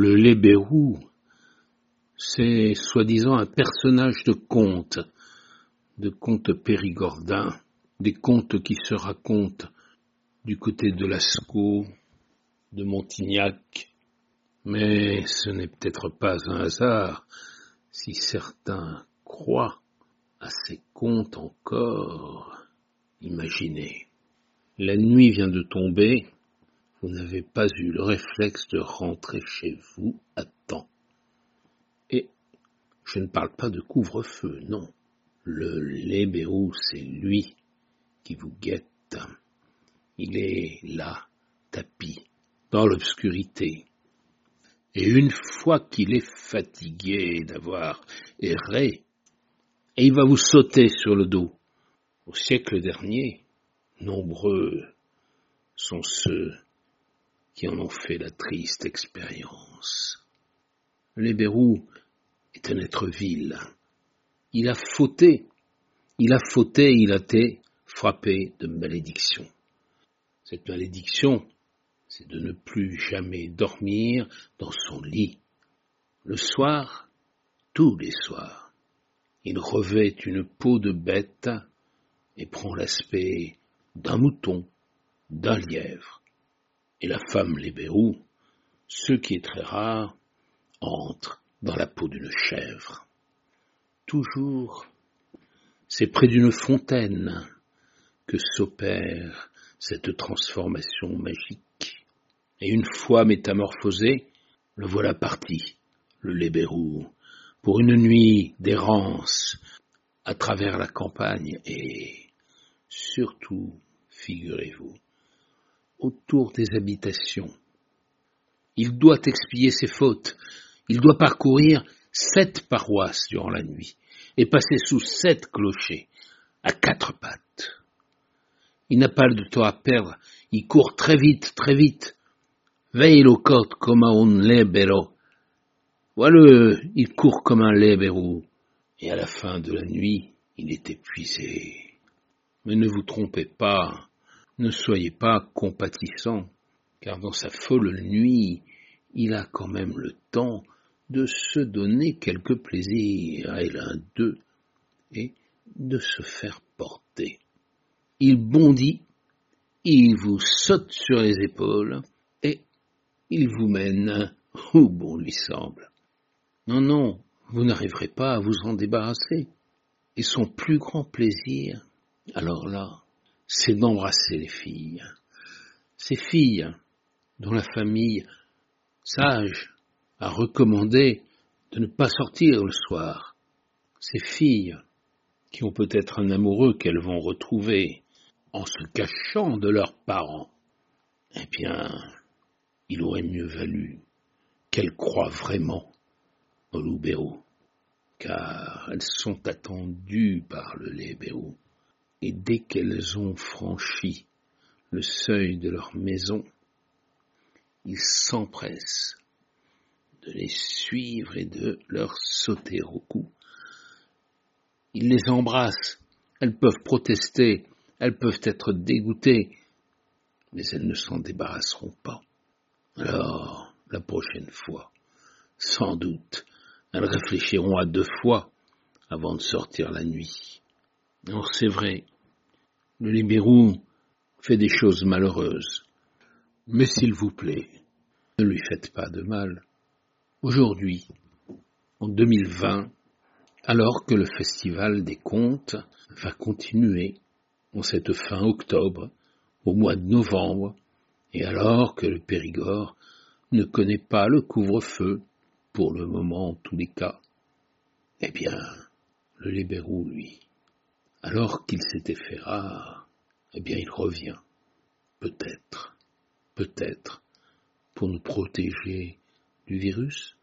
Le Lébérou, c'est soi-disant un personnage de conte, de conte périgordin, des contes qui se racontent du côté de Lascaux, de Montignac, mais ce n'est peut-être pas un hasard si certains croient à ces contes encore. Imaginez, la nuit vient de tomber, vous n'avez pas eu le réflexe de rentrer chez vous à temps. Et je ne parle pas de couvre-feu, non. Le lébérou, c'est lui qui vous guette. Il est là, tapis, dans l'obscurité. Et une fois qu'il est fatigué d'avoir erré, et il va vous sauter sur le dos. Au siècle dernier, nombreux sont ceux qui en ont fait la triste expérience. L'Hébérou est un être vil. Il a fauté, il a fauté, il a été frappé de malédiction. Cette malédiction, c'est de ne plus jamais dormir dans son lit. Le soir, tous les soirs, il revêt une peau de bête et prend l'aspect d'un mouton, d'un lièvre. Et la femme lébérou, ce qui est très rare, entre dans la peau d'une chèvre. Toujours, c'est près d'une fontaine que s'opère cette transformation magique. Et une fois métamorphosé, le voilà parti, le lébérou, pour une nuit d'errance à travers la campagne et surtout, figurez-vous, autour des habitations. Il doit expier ses fautes, il doit parcourir sept paroisses durant la nuit et passer sous sept clochers à quatre pattes. Il n'a pas de temps à perdre, il court très vite, très vite. Veille le côte comme un libero. Voilà, il court comme un libéraux. Et à la fin de la nuit, il est épuisé. Mais ne vous trompez pas, ne soyez pas compatissant, car dans sa folle nuit, il a quand même le temps de se donner quelque plaisir à l'un d'eux et de se faire porter. Il bondit, il vous saute sur les épaules et il vous mène où bon lui semble. Non, non, vous n'arriverez pas à vous en débarrasser. Et son plus grand plaisir, alors là, c'est d'embrasser les filles. Ces filles dont la famille sage a recommandé de ne pas sortir le soir. Ces filles qui ont peut-être un amoureux qu'elles vont retrouver en se cachant de leurs parents. Eh bien, il aurait mieux valu qu'elles croient vraiment au loup car elles sont attendues par le lébérou et dès qu'elles ont franchi le seuil de leur maison, ils s'empressent de les suivre et de leur sauter au cou. Ils les embrassent, elles peuvent protester, elles peuvent être dégoûtées, mais elles ne s'en débarrasseront pas. Alors, la prochaine fois, sans doute, elles réfléchiront à deux fois avant de sortir la nuit. Alors c'est vrai, le libérou fait des choses malheureuses. Mais s'il vous plaît, ne lui faites pas de mal. Aujourd'hui, en 2020, alors que le festival des contes va continuer en cette fin octobre, au mois de novembre, et alors que le Périgord ne connaît pas le couvre-feu, pour le moment en tous les cas, eh bien, le libérou, lui, alors qu'il s'était fait rare, eh bien il revient, peut-être, peut-être, pour nous protéger du virus